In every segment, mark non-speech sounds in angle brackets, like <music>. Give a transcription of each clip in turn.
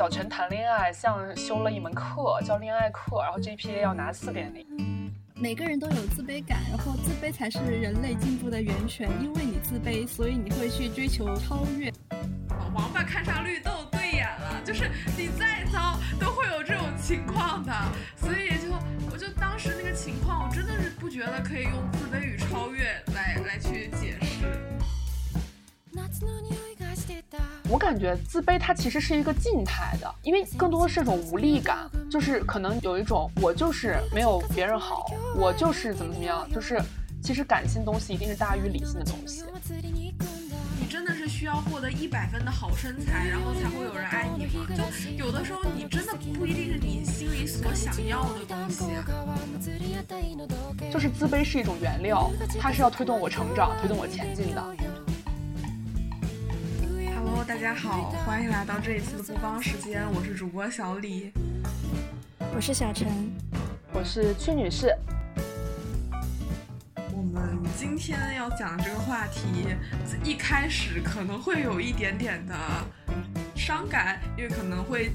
小陈谈恋爱像修了一门课，叫恋爱课，然后 GPA 要拿四点零。每个人都有自卑感，然后自卑才是人类进步的源泉。因为你自卑，所以你会去追求超越。王八看上绿豆对眼了，就是你再糟都会有这种情况的。所以就我就当时那个情况，我真的是不觉得可以用自卑与超越我感觉自卑它其实是一个静态的，因为更多的是一种无力感，就是可能有一种我就是没有别人好，我就是怎么怎么样，就是其实感性东西一定是大于理性的东西。你真的是需要获得一百分的好身材，然后才会有人爱你吗？就有的时候你真的不一定是你心里所想要的东西。就是自卑是一种原料，它是要推动我成长、推动我前进的。大家好，欢迎来到这一次的不帮时间，我是主播小李，我是小陈，我是屈女士。我们今天要讲这个话题，一开始可能会有一点点的伤感，因为可能会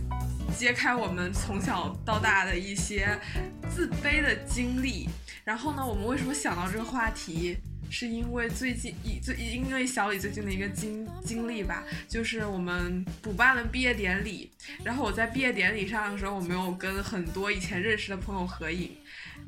揭开我们从小到大的一些自卑的经历。然后呢，我们为什么想到这个话题？是因为最近一最因为小李最近的一个经经历吧，就是我们补办了毕业典礼，然后我在毕业典礼上的时候，我没有跟很多以前认识的朋友合影。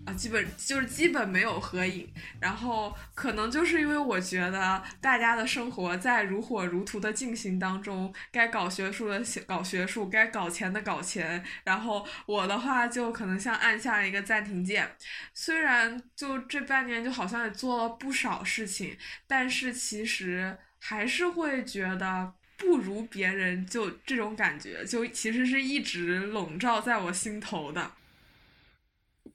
啊，基本就是基本没有合影，然后可能就是因为我觉得大家的生活在如火如荼的进行当中，该搞学术的搞学术，该搞钱的搞钱，然后我的话就可能像按下了一个暂停键。虽然就这半年就好像也做了不少事情，但是其实还是会觉得不如别人，就这种感觉就其实是一直笼罩在我心头的。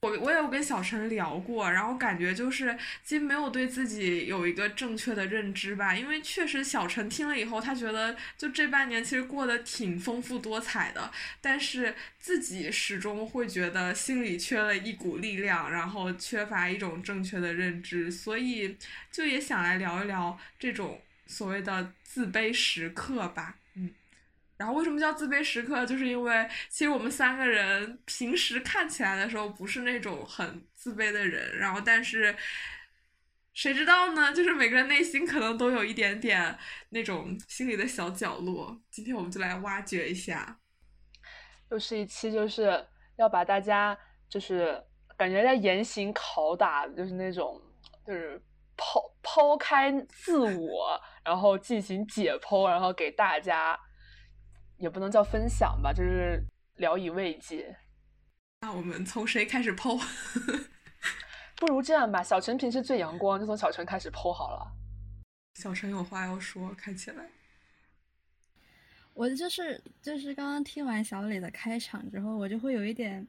我我有跟小陈聊过，然后感觉就是其实没有对自己有一个正确的认知吧，因为确实小陈听了以后，他觉得就这半年其实过得挺丰富多彩的，但是自己始终会觉得心里缺了一股力量，然后缺乏一种正确的认知，所以就也想来聊一聊这种所谓的自卑时刻吧。然后为什么叫自卑时刻？就是因为其实我们三个人平时看起来的时候不是那种很自卑的人，然后但是谁知道呢？就是每个人内心可能都有一点点那种心里的小角落。今天我们就来挖掘一下，又是一期就是要把大家就是感觉在严刑拷打，就是那种就是抛抛开自我，然后进行解剖，然后给大家。也不能叫分享吧，就是聊以慰藉。那我们从谁开始剖？<laughs> 不如这样吧，小陈平时最阳光，就从小陈开始剖好了。小陈有话要说，看起来。我就是就是刚刚听完小磊的开场之后，我就会有一点，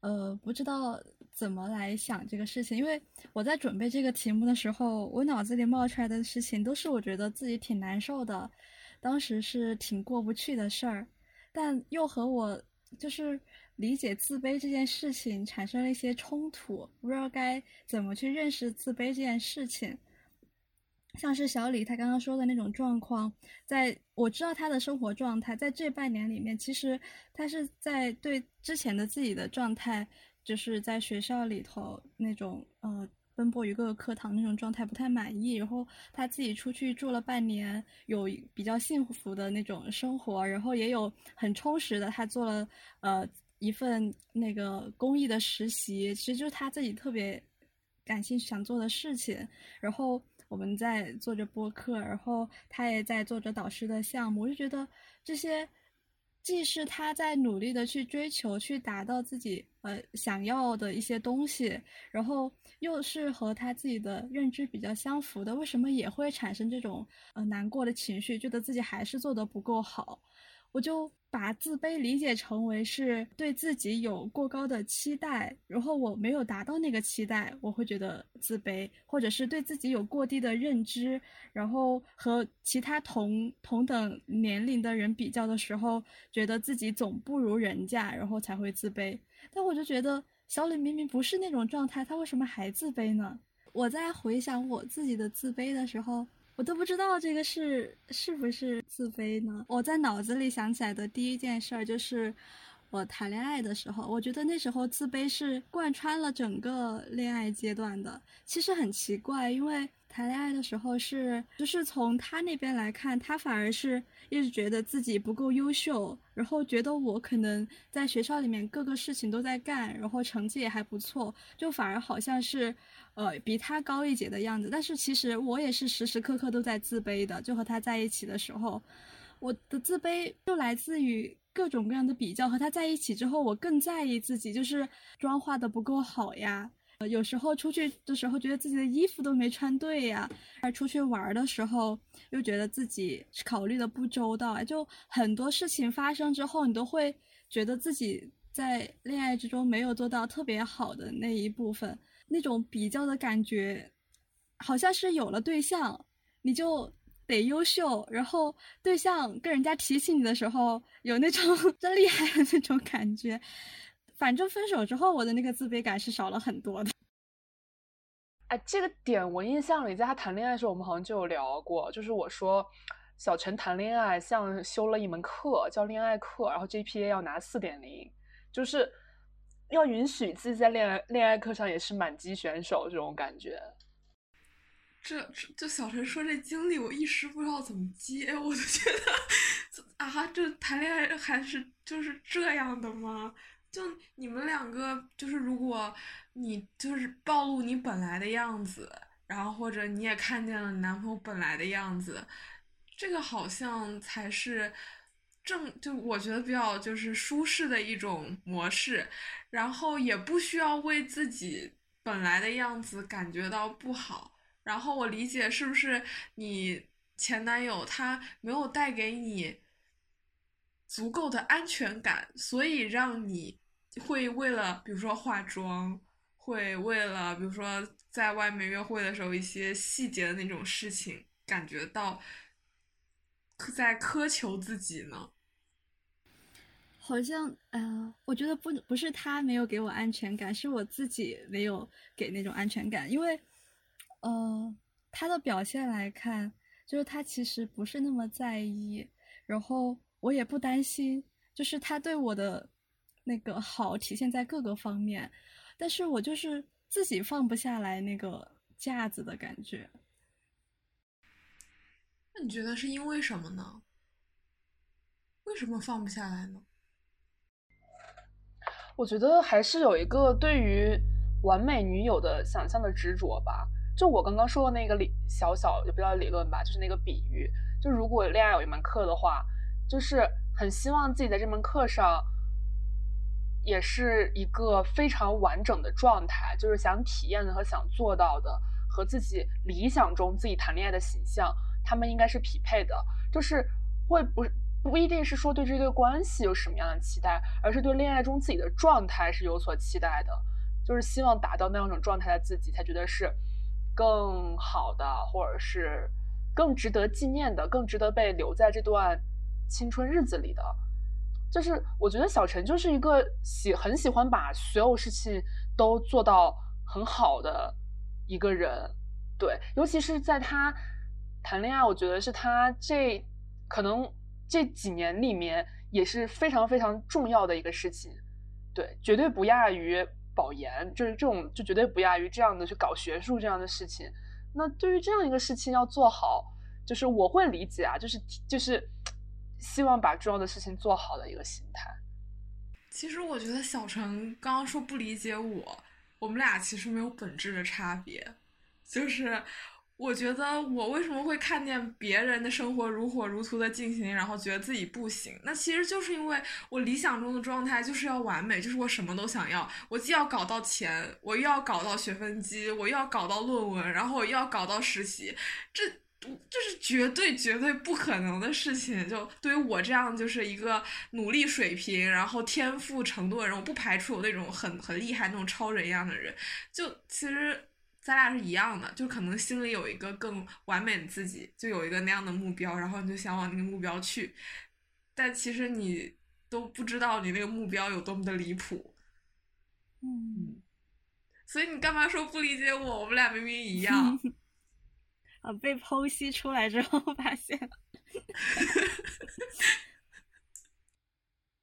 呃，不知道怎么来想这个事情，因为我在准备这个题目的时候，我脑子里冒出来的事情都是我觉得自己挺难受的。当时是挺过不去的事儿，但又和我就是理解自卑这件事情产生了一些冲突，不知道该怎么去认识自卑这件事情。像是小李他刚刚说的那种状况，在我知道他的生活状态，在这半年里面，其实他是在对之前的自己的状态，就是在学校里头那种呃。奔波于各个课堂那种状态不太满意，然后他自己出去住了半年，有比较幸福的那种生活，然后也有很充实的，他做了呃一份那个公益的实习，其实就是他自己特别感兴趣想做的事情。然后我们在做着播客，然后他也在做着导师的项目，我就觉得这些。既是他在努力的去追求、去达到自己呃想要的一些东西，然后又是和他自己的认知比较相符的，为什么也会产生这种呃难过的情绪，觉得自己还是做得不够好？我就把自卑理解成为是对自己有过高的期待，然后我没有达到那个期待，我会觉得自卑，或者是对自己有过低的认知，然后和其他同同等年龄的人比较的时候，觉得自己总不如人家，然后才会自卑。但我就觉得小李明明不是那种状态，他为什么还自卑呢？我在回想我自己的自卑的时候。我都不知道这个是是不是自卑呢？我在脑子里想起来的第一件事儿就是。我谈恋爱的时候，我觉得那时候自卑是贯穿了整个恋爱阶段的。其实很奇怪，因为谈恋爱的时候是，就是从他那边来看，他反而是一直觉得自己不够优秀，然后觉得我可能在学校里面各个事情都在干，然后成绩也还不错，就反而好像是，呃，比他高一截的样子。但是其实我也是时时刻刻都在自卑的。就和他在一起的时候，我的自卑就来自于。各种各样的比较和他在一起之后，我更在意自己，就是妆化的不够好呀。有时候出去的时候觉得自己的衣服都没穿对呀，而出去玩的时候又觉得自己考虑的不周到。就很多事情发生之后，你都会觉得自己在恋爱之中没有做到特别好的那一部分，那种比较的感觉，好像是有了对象，你就。得优秀，然后对象跟人家提起你的时候，有那种 <laughs> 真厉害的那种感觉。反正分手之后，我的那个自卑感是少了很多的。哎，这个点我印象里，在他谈恋爱的时候，我们好像就有聊过。就是我说，小陈谈恋爱像修了一门课，叫恋爱课，然后 GPA 要拿四点零，就是要允许自己在恋爱恋爱课上也是满级选手这种感觉。这就小陈说这经历，我一时不知道怎么接，我就觉得啊，这谈恋爱还是就是这样的吗？就你们两个，就是如果你就是暴露你本来的样子，然后或者你也看见了你男朋友本来的样子，这个好像才是正，就我觉得比较就是舒适的一种模式，然后也不需要为自己本来的样子感觉到不好。然后我理解是不是你前男友他没有带给你足够的安全感，所以让你会为了比如说化妆，会为了比如说在外面约会的时候一些细节的那种事情感觉到在苛求自己呢？好像呃，我觉得不不是他没有给我安全感，是我自己没有给那种安全感，因为。呃，他的表现来看，就是他其实不是那么在意，然后我也不担心，就是他对我的那个好体现在各个方面，但是我就是自己放不下来那个架子的感觉。那你觉得是因为什么呢？为什么放不下来呢？我觉得还是有一个对于完美女友的想象的执着吧。就我刚刚说的那个理小小也不叫理论吧，就是那个比喻，就如果恋爱有一门课的话，就是很希望自己在这门课上，也是一个非常完整的状态，就是想体验的和想做到的，和自己理想中自己谈恋爱的形象，他们应该是匹配的，就是会不不一定是说对这对关系有什么样的期待，而是对恋爱中自己的状态是有所期待的，就是希望达到那样一种状态的自己才觉得是。更好的，或者是更值得纪念的，更值得被留在这段青春日子里的，就是我觉得小陈就是一个喜很喜欢把所有事情都做到很好的一个人，对，尤其是在他谈恋爱，我觉得是他这可能这几年里面也是非常非常重要的一个事情，对，绝对不亚于。保研就是这种，就绝对不亚于这样的去搞学术这样的事情。那对于这样一个事情要做好，就是我会理解啊，就是就是希望把重要的事情做好的一个心态。其实我觉得小陈刚刚说不理解我，我们俩其实没有本质的差别，就是。我觉得我为什么会看见别人的生活如火如荼的进行，然后觉得自己不行？那其实就是因为我理想中的状态就是要完美，就是我什么都想要，我既要搞到钱，我又要搞到学分机，我又要搞到论文，然后我又要搞到实习，这这是绝对绝对不可能的事情。就对于我这样就是一个努力水平，然后天赋程度的人，我不排除有那种很很厉害那种超人一样的人。就其实。咱俩是一样的，就可能心里有一个更完美的自己，就有一个那样的目标，然后你就想往那个目标去，但其实你都不知道你那个目标有多么的离谱，嗯，所以你干嘛说不理解我？我们俩明明一样，<laughs> 呃被剖析出来之后发现。<laughs>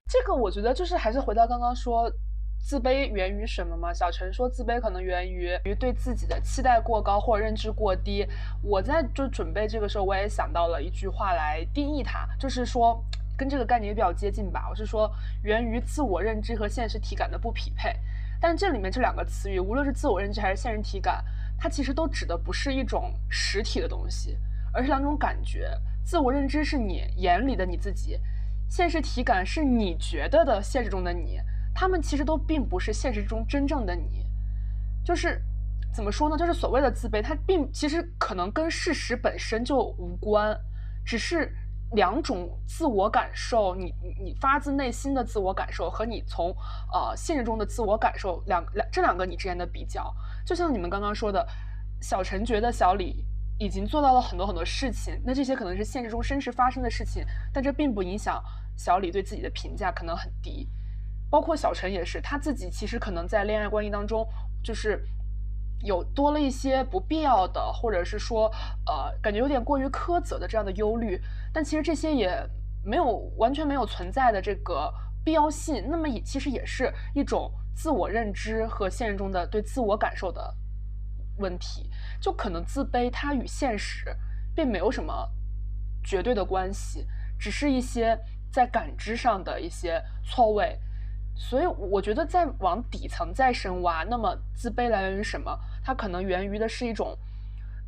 这个我觉得就是还是回到刚刚说，自卑源于什么嘛？小陈说自卑可能源于于对自己的期待过高或认知过低。我在就准备这个时候，我也想到了一句话来定义它，就是说跟这个概念也比较接近吧。我是说源于自我认知和现实体感的不匹配。但这里面这两个词语，无论是自我认知还是现实体感，它其实都指的不是一种实体的东西，而是两种感觉。自我认知是你眼里的你自己。现实体感是你觉得的现实中的你，他们其实都并不是现实中真正的你。就是怎么说呢？就是所谓的自卑，它并其实可能跟事实本身就无关，只是两种自我感受，你你发自内心的自我感受和你从呃现实中的自我感受两两这两个你之间的比较。就像你们刚刚说的，小陈觉得小李。已经做到了很多很多事情，那这些可能是现实中真实发生的事情，但这并不影响小李对自己的评价可能很低。包括小陈也是，他自己其实可能在恋爱关系当中，就是有多了一些不必要的，或者是说，呃，感觉有点过于苛责的这样的忧虑。但其实这些也没有完全没有存在的这个必要性。那么也其实也是一种自我认知和现实中的对自我感受的问题。就可能自卑，它与现实并没有什么绝对的关系，只是一些在感知上的一些错位。所以我觉得再往底层再深挖，那么自卑来源于什么？它可能源于的是一种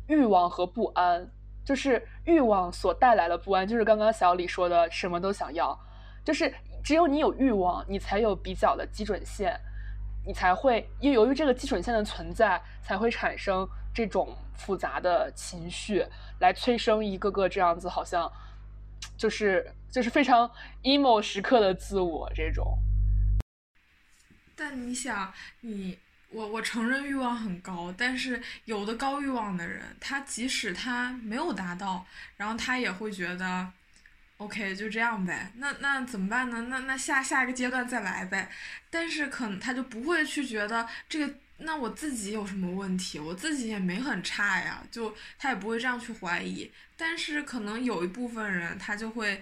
欲望和不安，就是欲望所带来的不安，就是刚刚小李说的什么都想要，就是只有你有欲望，你才有比较的基准线，你才会因由于这个基准线的存在，才会产生。这种复杂的情绪来催生一个个这样子，好像就是就是非常 emo 时刻的自我这种。但你想，你我我承认欲望很高，但是有的高欲望的人，他即使他没有达到，然后他也会觉得 OK 就这样呗。那那怎么办呢？那那下下一个阶段再来呗。但是可能他就不会去觉得这个。那我自己有什么问题？我自己也没很差呀，就他也不会这样去怀疑。但是可能有一部分人，他就会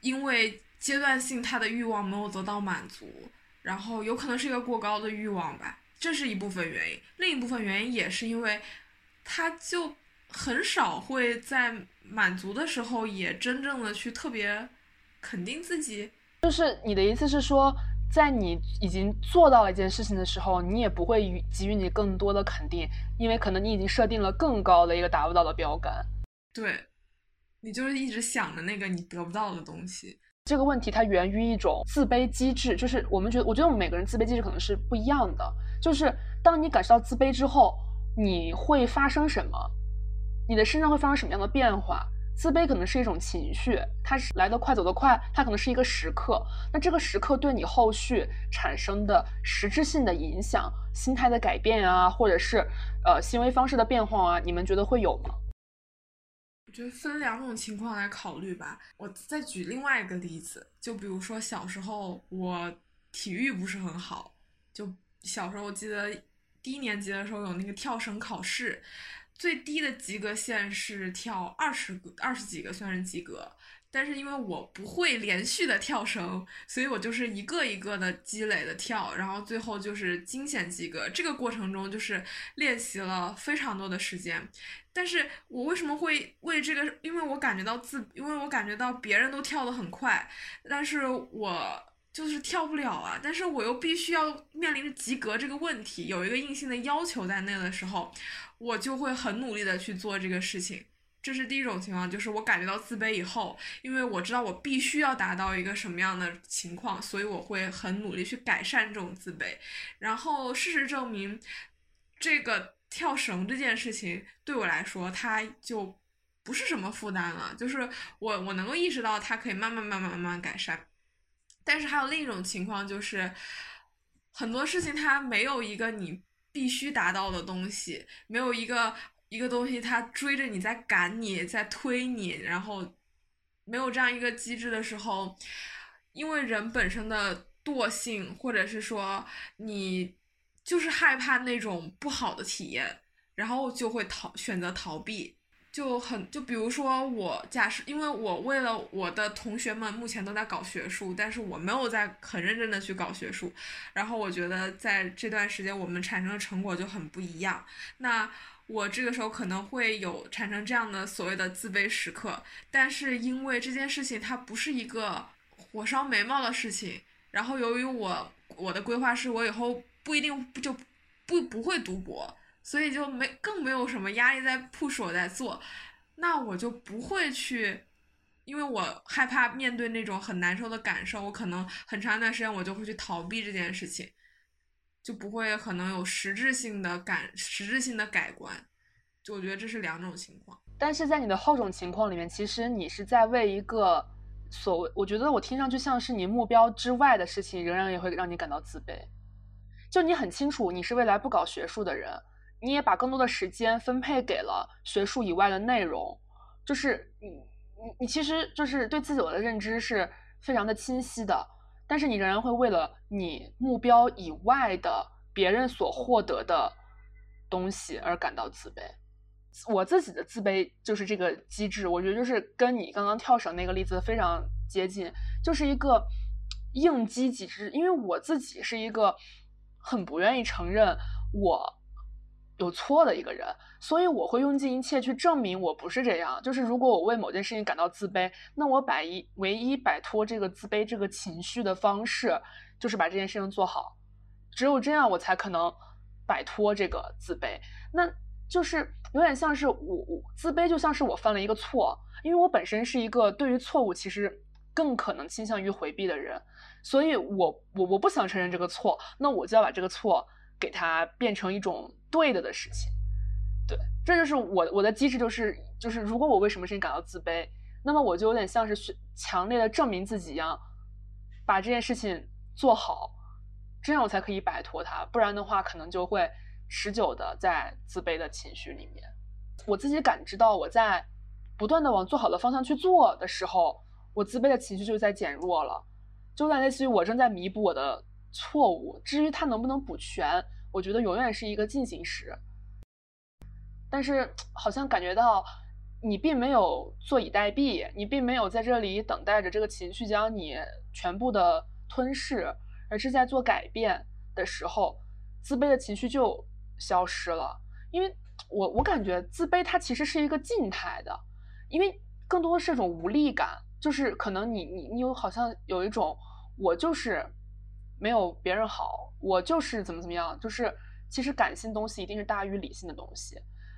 因为阶段性他的欲望没有得到满足，然后有可能是一个过高的欲望吧，这是一部分原因。另一部分原因也是因为，他就很少会在满足的时候也真正的去特别肯定自己。就是你的意思是说？在你已经做到了一件事情的时候，你也不会予给予你更多的肯定，因为可能你已经设定了更高的一个达不到的标杆。对，你就是一直想着那个你得不到的东西。这个问题它源于一种自卑机制，就是我们觉得，我觉得我们每个人自卑机制可能是不一样的。就是当你感受到自卑之后，你会发生什么？你的身上会发生什么样的变化？自卑可能是一种情绪，它是来得快走得快，它可能是一个时刻。那这个时刻对你后续产生的实质性的影响、心态的改变啊，或者是呃行为方式的变化啊，你们觉得会有吗？就分两种情况来考虑吧。我再举另外一个例子，就比如说小时候我体育不是很好，就小时候我记得低年级的时候有那个跳绳考试。最低的及格线是跳二十个、二十几个算是及格，但是因为我不会连续的跳绳，所以我就是一个一个的积累的跳，然后最后就是惊险及格。这个过程中就是练习了非常多的时间，但是我为什么会为这个？因为我感觉到自，因为我感觉到别人都跳得很快，但是我。就是跳不了啊，但是我又必须要面临着及格这个问题，有一个硬性的要求在那的时候，我就会很努力的去做这个事情。这是第一种情况，就是我感觉到自卑以后，因为我知道我必须要达到一个什么样的情况，所以我会很努力去改善这种自卑。然后事实证明，这个跳绳这件事情对我来说，它就不是什么负担了，就是我我能够意识到它可以慢慢慢慢慢慢改善。但是还有另一种情况，就是很多事情它没有一个你必须达到的东西，没有一个一个东西它追着你在赶你，在推你，然后没有这样一个机制的时候，因为人本身的惰性，或者是说你就是害怕那种不好的体验，然后就会逃选择逃避。就很就比如说我假设，因为我为了我的同学们目前都在搞学术，但是我没有在很认真的去搞学术，然后我觉得在这段时间我们产生的成果就很不一样。那我这个时候可能会有产生这样的所谓的自卑时刻，但是因为这件事情它不是一个火烧眉毛的事情，然后由于我我的规划是我以后不一定就不不会读博。所以就没更没有什么压力在 push 我在做，那我就不会去，因为我害怕面对那种很难受的感受，我可能很长一段时间我就会去逃避这件事情，就不会可能有实质性的感实质性的改观，就我觉得这是两种情况。但是在你的后种情况里面，其实你是在为一个所谓，我觉得我听上去像是你目标之外的事情，仍然也会让你感到自卑。就你很清楚，你是未来不搞学术的人。你也把更多的时间分配给了学术以外的内容，就是你你你其实就是对自己的认知是非常的清晰的，但是你仍然会为了你目标以外的别人所获得的东西而感到自卑。我自己的自卑就是这个机制，我觉得就是跟你刚刚跳绳那个例子非常接近，就是一个应激机制。因为我自己是一个很不愿意承认我。有错的一个人，所以我会用尽一切去证明我不是这样。就是如果我为某件事情感到自卑，那我摆一唯一摆脱这个自卑这个情绪的方式，就是把这件事情做好。只有这样，我才可能摆脱这个自卑。那就是有点像是我我自卑，就像是我犯了一个错，因为我本身是一个对于错误其实更可能倾向于回避的人，所以我我我不想承认这个错，那我就要把这个错给它变成一种。对的的事情，对，这就是我我的机制，就是就是，如果我为什么事情感到自卑，那么我就有点像是强烈的证明自己一样，把这件事情做好，这样我才可以摆脱它，不然的话，可能就会持久的在自卑的情绪里面。我自己感知到我在不断的往做好的方向去做的时候，我自卑的情绪就在减弱了，就在类似于我正在弥补我的错误，至于它能不能补全。我觉得永远是一个进行时，但是好像感觉到你并没有坐以待毙，你并没有在这里等待着这个情绪将你全部的吞噬，而是在做改变的时候，自卑的情绪就消失了。因为我我感觉自卑它其实是一个静态的，因为更多的是一种无力感，就是可能你你你有好像有一种我就是没有别人好。我就是怎么怎么样，就是其实感性东西一定是大于理性的东西。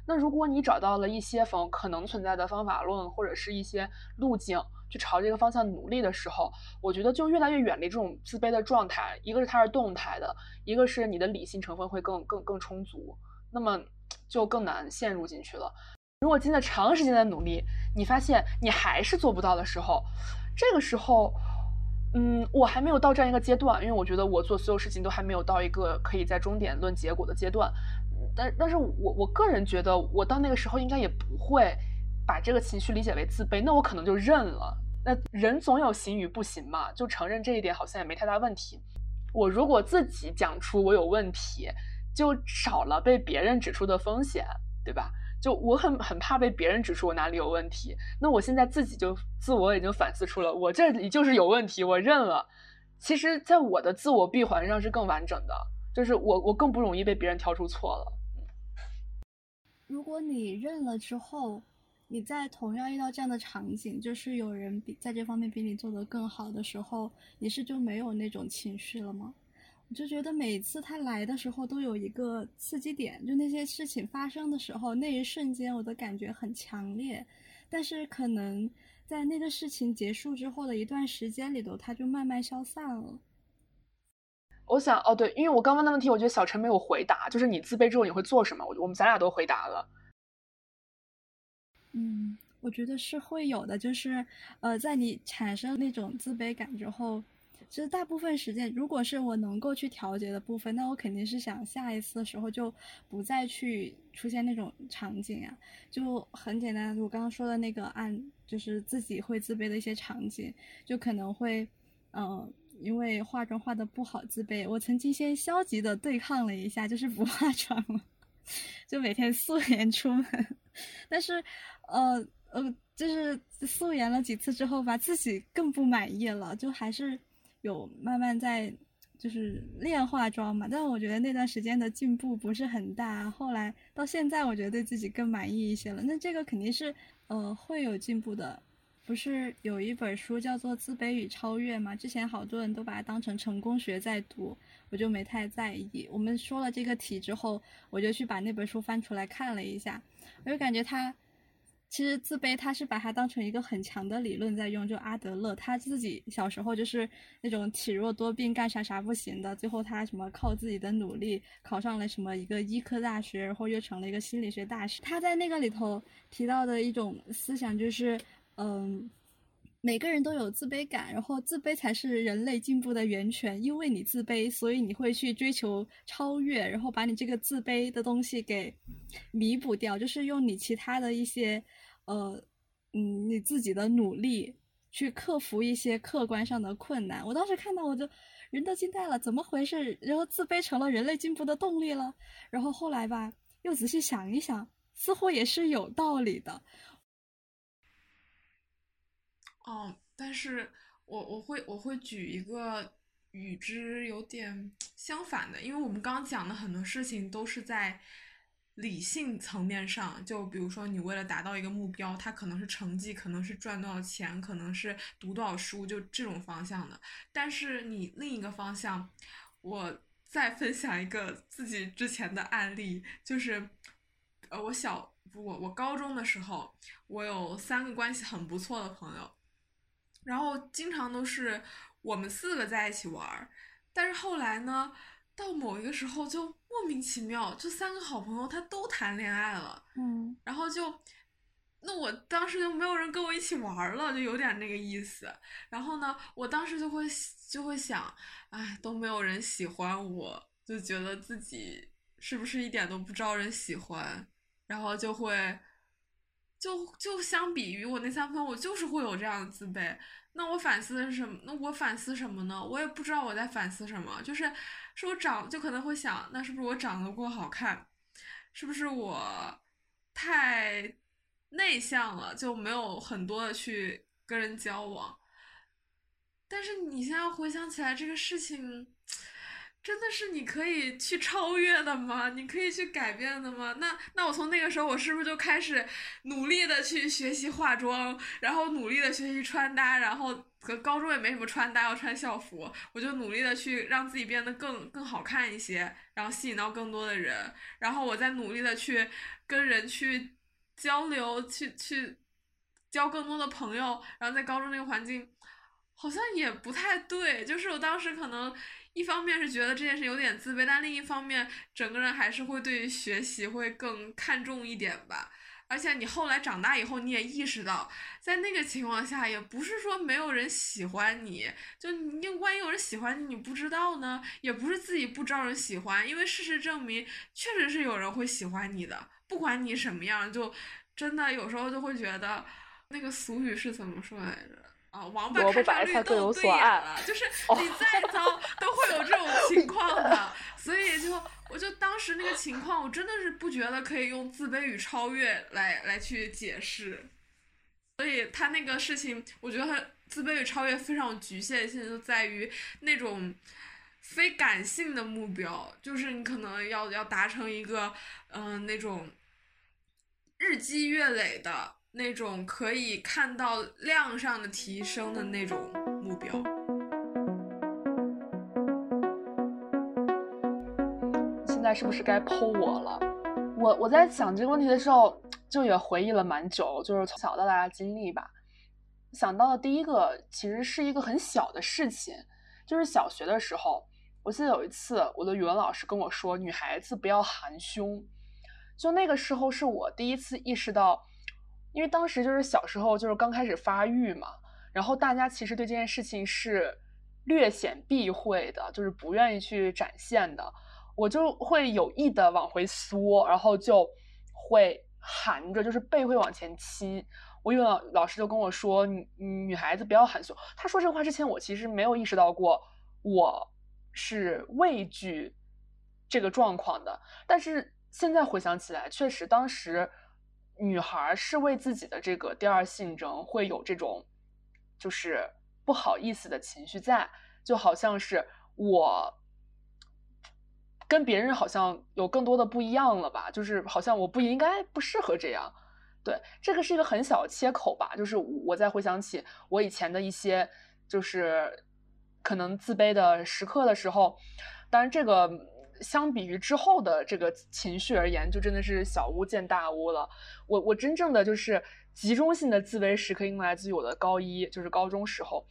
那如果你找到了一些方可能存在的方法论，或者是一些路径去朝这个方向努力的时候，我觉得就越来越远离这种自卑的状态。一个是它是动态的，一个是你的理性成分会更更更充足，那么就更难陷入进去了。如果经历长时间的努力，你发现你还是做不到的时候，这个时候。嗯，我还没有到这样一个阶段，因为我觉得我做所有事情都还没有到一个可以在终点论结果的阶段。但但是我我个人觉得，我到那个时候应该也不会把这个情绪理解为自卑，那我可能就认了。那人总有行与不行嘛，就承认这一点好像也没太大问题。我如果自己讲出我有问题，就少了被别人指出的风险，对吧？就我很很怕被别人指出我哪里有问题，那我现在自己就自我已经反思出了，我这里就是有问题，我认了。其实，在我的自我闭环上是更完整的，就是我我更不容易被别人挑出错了。如果你认了之后，你在同样遇到这样的场景，就是有人比在这方面比你做得更好的时候，你是就没有那种情绪了吗？我就觉得每次他来的时候都有一个刺激点，就那些事情发生的时候，那一瞬间我的感觉很强烈，但是可能在那个事情结束之后的一段时间里头，它就慢慢消散了。我想，哦对，因为我刚刚的问题，我觉得小陈没有回答，就是你自卑之后你会做什么？我我们咱俩都回答了。嗯，我觉得是会有的，就是呃，在你产生那种自卑感之后。其实大部分时间，如果是我能够去调节的部分，那我肯定是想下一次的时候就不再去出现那种场景啊。就很简单，我刚刚说的那个案，就是自己会自卑的一些场景，就可能会，嗯，因为化妆化的不好自卑。我曾经先消极的对抗了一下，就是不化妆了，<laughs> 就每天素颜出门。但是，呃呃，就是素颜了几次之后吧，自己更不满意了，就还是有慢慢在就是练化妆嘛。但我觉得那段时间的进步不是很大，后来到现在，我觉得对自己更满意一些了。那这个肯定是呃会有进步的。不是有一本书叫做《自卑与超越》吗？之前好多人都把它当成成功学在读，我就没太在意。我们说了这个题之后，我就去把那本书翻出来看了一下，我就感觉它其实自卑，他是把它当成一个很强的理论在用。就阿德勒他自己小时候就是那种体弱多病、干啥啥不行的，最后他什么靠自己的努力考上了什么一个医科大学，然后又成了一个心理学大师。他在那个里头提到的一种思想就是。嗯，每个人都有自卑感，然后自卑才是人类进步的源泉。因为你自卑，所以你会去追求超越，然后把你这个自卑的东西给弥补掉，就是用你其他的一些，呃，嗯，你自己的努力去克服一些客观上的困难。我当时看到，我就人都惊呆了，怎么回事？然后自卑成了人类进步的动力了。然后后来吧，又仔细想一想，似乎也是有道理的。哦，但是我我会我会举一个与之有点相反的，因为我们刚刚讲的很多事情都是在理性层面上，就比如说你为了达到一个目标，它可能是成绩，可能是赚多少钱，可能是读多少书，就这种方向的。但是你另一个方向，我再分享一个自己之前的案例，就是呃，我小我我高中的时候，我有三个关系很不错的朋友。然后经常都是我们四个在一起玩儿，但是后来呢，到某一个时候就莫名其妙，就三个好朋友他都谈恋爱了，嗯，然后就，那我当时就没有人跟我一起玩了，就有点那个意思。然后呢，我当时就会就会想，哎，都没有人喜欢我，就觉得自己是不是一点都不招人喜欢，然后就会。就就相比于我那三分，我就是会有这样的自卑。那我反思的是什么？那我反思什么呢？我也不知道我在反思什么。就是是我长就可能会想，那是不是我长得不够好看？是不是我太内向了，就没有很多的去跟人交往？但是你现在回想起来，这个事情。真的是你可以去超越的吗？你可以去改变的吗？那那我从那个时候，我是不是就开始努力的去学习化妆，然后努力的学习穿搭，然后和高中也没什么穿搭，要穿校服，我就努力的去让自己变得更更好看一些，然后吸引到更多的人，然后我再努力的去跟人去交流，去去交更多的朋友，然后在高中那个环境，好像也不太对，就是我当时可能。一方面是觉得这件事有点自卑，但另一方面，整个人还是会对于学习会更看重一点吧。而且你后来长大以后，你也意识到，在那个情况下，也不是说没有人喜欢你，就你万一有人喜欢你，你不知道呢？也不是自己不招人喜欢，因为事实证明，确实是有人会喜欢你的，不管你什么样，就真的有时候就会觉得，那个俗语是怎么说来着？啊，王八看上绿豆对眼了，就是你再糟 <laughs> 都会有这种情况的，<laughs> 所以就我就当时那个情况，我真的是不觉得可以用自卑与超越来来去解释，所以他那个事情，我觉得他自卑与超越非常有局限性，就在于那种非感性的目标，就是你可能要要达成一个嗯那种日积月累的。那种可以看到量上的提升的那种目标。现在是不是该剖我了？我我在想这个问题的时候，就也回忆了蛮久，就是从小到大的经历吧。想到的第一个其实是一个很小的事情，就是小学的时候，我记得有一次我的语文老师跟我说，女孩子不要含胸。就那个时候是我第一次意识到。因为当时就是小时候，就是刚开始发育嘛，然后大家其实对这件事情是略显避讳的，就是不愿意去展现的。我就会有意的往回缩，然后就会含着，就是背会往前倾。我语文老师就跟我说：“女女孩子不要含胸。”他说这话之前，我其实没有意识到过我是畏惧这个状况的。但是现在回想起来，确实当时。女孩是为自己的这个第二性征会有这种就是不好意思的情绪在，就好像是我跟别人好像有更多的不一样了吧，就是好像我不应该不适合这样。对，这个是一个很小的切口吧，就是我在回想起我以前的一些就是可能自卑的时刻的时候，当然这个相比于之后的这个情绪而言，就真的是小巫见大巫了。我我真正的就是集中性的自卑时刻，应该来自于我的高一，就是高中时候。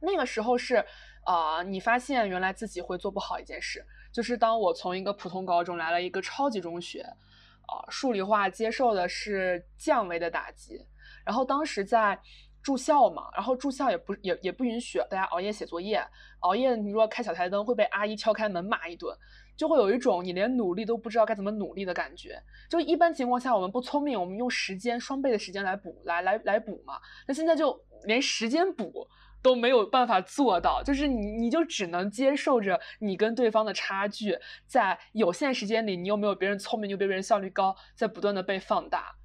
那个时候是啊，你发现原来自己会做不好一件事，就是当我从一个普通高中来了一个超级中学。啊，数理化接受的是降维的打击，然后当时在住校嘛，然后住校也不也也不允许大家熬夜写作业，熬夜你如果开小台灯会被阿姨敲开门骂一顿，就会有一种你连努力都不知道该怎么努力的感觉。就一般情况下我们不聪明，我们用时间双倍的时间来补，来来来补嘛，那现在就连时间补。都没有办法做到，就是你，你就只能接受着你跟对方的差距，在有限时间里，你又没有别人聪明，又比别人效率高，在不断的被放大。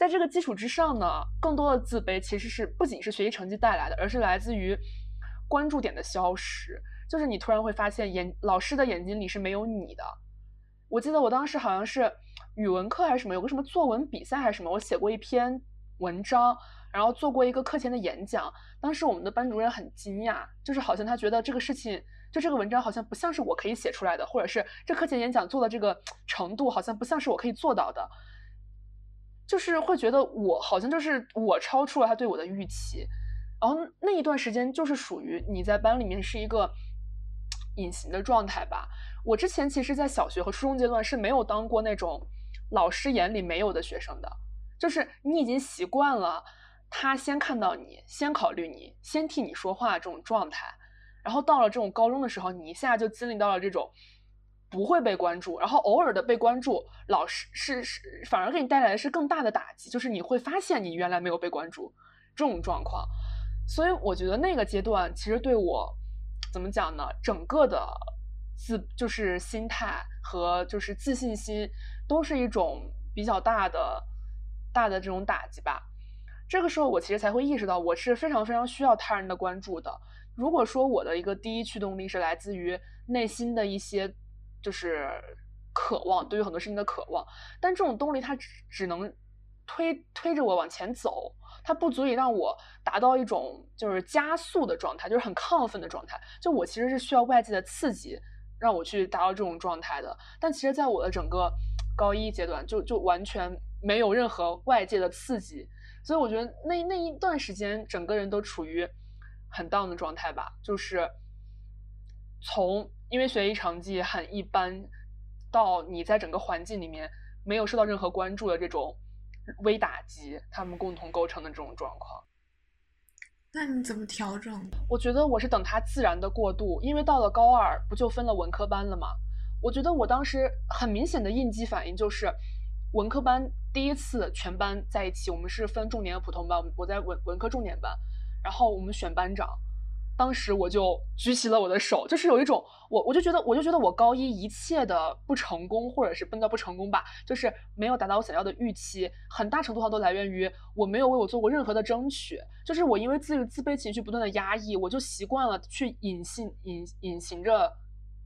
在这个基础之上呢，更多的自卑其实是不仅是学习成绩带来的，而是来自于关注点的消失，就是你突然会发现眼老师的眼睛里是没有你的。我记得我当时好像是语文课还是什么，有个什么作文比赛还是什么，我写过一篇文章。然后做过一个课前的演讲，当时我们的班主任很惊讶，就是好像他觉得这个事情，就这个文章好像不像是我可以写出来的，或者是这课前演讲做的这个程度好像不像是我可以做到的，就是会觉得我好像就是我超出了他对我的预期，然后那一段时间就是属于你在班里面是一个隐形的状态吧。我之前其实，在小学和初中阶段是没有当过那种老师眼里没有的学生的，就是你已经习惯了。他先看到你，先考虑你，先替你说话这种状态，然后到了这种高中的时候，你一下就经历到了这种不会被关注，然后偶尔的被关注，老师是是反而给你带来的是更大的打击，就是你会发现你原来没有被关注这种状况。所以我觉得那个阶段其实对我怎么讲呢？整个的自就是心态和就是自信心都是一种比较大的大的这种打击吧。这个时候，我其实才会意识到，我是非常非常需要他人的关注的。如果说我的一个第一驱动力是来自于内心的一些，就是渴望，对于很多事情的渴望，但这种动力它只只能推推着我往前走，它不足以让我达到一种就是加速的状态，就是很亢奋的状态。就我其实是需要外界的刺激，让我去达到这种状态的。但其实，在我的整个高一阶段，就就完全没有任何外界的刺激。所以我觉得那那一段时间，整个人都处于很 down 的状态吧，就是从因为学习成绩很一般，到你在整个环境里面没有受到任何关注的这种微打击，他们共同构成的这种状况。那你怎么调整？我觉得我是等他自然的过渡，因为到了高二不就分了文科班了吗？我觉得我当时很明显的应激反应就是。文科班第一次全班在一起，我们是分重点和普通班，我在文文科重点班，然后我们选班长，当时我就举起了我的手，就是有一种我我就觉得我就觉得我高一一切的不成功，或者是不能叫不成功吧，就是没有达到我想要的预期，很大程度上都来源于我没有为我做过任何的争取，就是我因为自自卑情绪不断的压抑，我就习惯了去隐性隐隐形着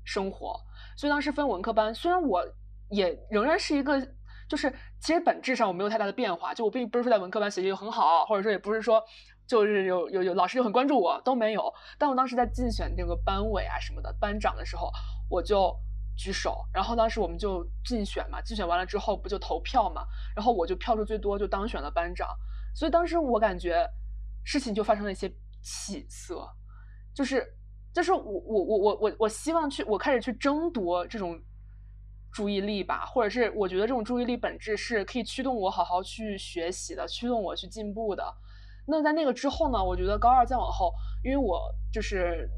生活，所以当时分文科班，虽然我也仍然是一个。就是其实本质上我没有太大的变化，就我并不是说在文科班学习又很好，或者说也不是说就是有有有老师又很关注我都没有。但我当时在竞选这个班委啊什么的班长的时候，我就举手，然后当时我们就竞选嘛，竞选完了之后不就投票嘛，然后我就票数最多就当选了班长。所以当时我感觉事情就发生了一些起色，就是就是我我我我我我希望去我开始去争夺这种。注意力吧，或者是我觉得这种注意力本质是可以驱动我好好去学习的，驱动我去进步的。那在那个之后呢？我觉得高二再往后，因为我就是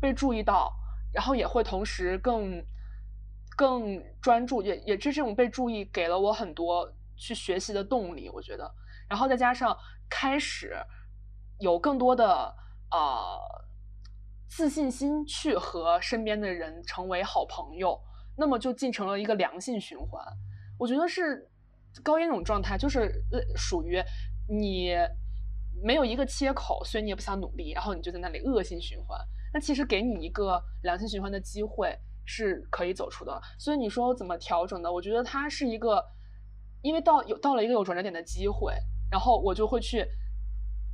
被注意到，然后也会同时更更专注，也也是这种被注意给了我很多去学习的动力。我觉得，然后再加上开始有更多的呃自信心去和身边的人成为好朋友。那么就进成了一个良性循环，我觉得是高音那种状态，就是属于你没有一个切口，所以你也不想努力，然后你就在那里恶性循环。那其实给你一个良性循环的机会是可以走出的。所以你说怎么调整的？我觉得它是一个，因为到有到了一个有转折点的机会，然后我就会去，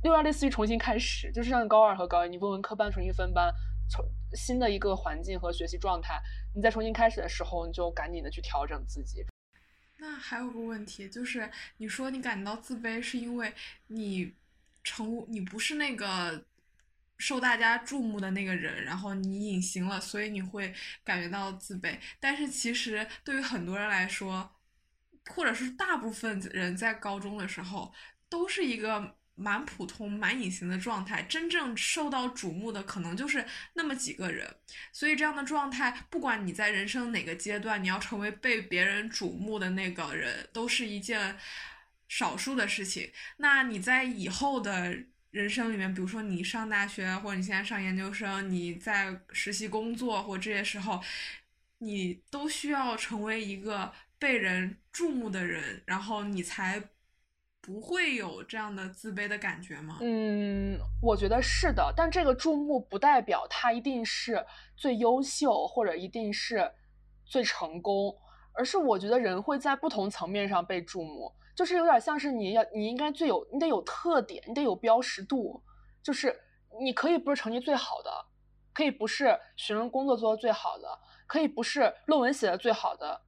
有点类似于重新开始，就是像高二和高一，你问文科班重新分班，从新的一个环境和学习状态，你再重新开始的时候，你就赶紧的去调整自己。那还有个问题，就是你说你感到自卑，是因为你成你不是那个受大家注目的那个人，然后你隐形了，所以你会感觉到自卑。但是其实对于很多人来说，或者是大部分人在高中的时候，都是一个。蛮普通、蛮隐形的状态，真正受到瞩目的可能就是那么几个人。所以这样的状态，不管你在人生哪个阶段，你要成为被别人瞩目的那个人，都是一件少数的事情。那你在以后的人生里面，比如说你上大学，或者你现在上研究生，你在实习工作或这些时候，你都需要成为一个被人注目的人，然后你才。不会有这样的自卑的感觉吗？嗯，我觉得是的，但这个注目不代表他一定是最优秀或者一定是最成功，而是我觉得人会在不同层面上被注目，就是有点像是你要你应该最有你得有特点，你得有标识度，就是你可以不是成绩最好的，可以不是学生工作做的最好的，可以不是论文写的最好的。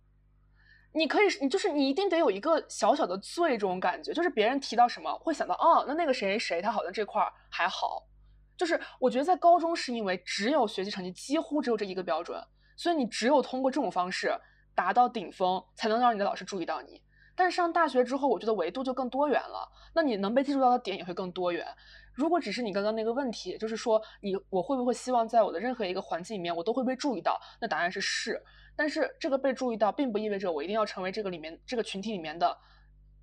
你可以，你就是你一定得有一个小小的最这种感觉，就是别人提到什么会想到，哦，那那个谁谁他好像这块儿还好。就是我觉得在高中是因为只有学习成绩几乎只有这一个标准，所以你只有通过这种方式达到顶峰，才能让你的老师注意到你。但是上大学之后，我觉得维度就更多元了，那你能被记住到的点也会更多元。如果只是你刚刚那个问题，就是说你我会不会希望在我的任何一个环境里面我都会被注意到？那答案是是。但是这个被注意到，并不意味着我一定要成为这个里面这个群体里面的